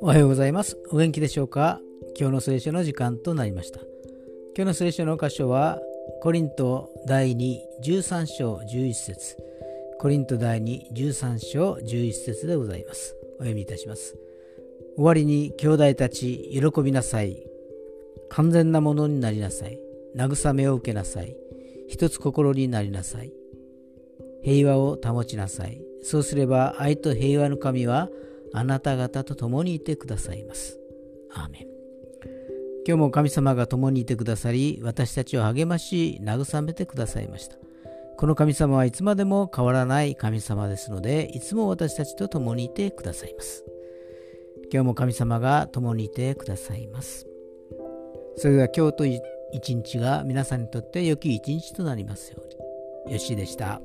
おはようございます。お元気でしょうか？今日の聖書の時間となりました。今日の聖書の箇所は、コリント第2、13章11節コリント第2、13章11節でございます。お読みいたします。終わりに兄弟たち、喜びなさい。完全なものになりなさい。慰めを受けなさい。一つ心になりなさい。平和を保ちなさい。そうすれば愛と平和の神はあなた方と共にいてくださいます。アーメン。今日も神様が共にいてくださり、私たちを励まし、慰めてくださいました。この神様はいつまでも変わらない神様ですので、いつも私たちと共にいてくださいます。今日も神様が共にいてくださいます。それでは今日と一日が皆さんにとって良き一日となりますように。よしでした。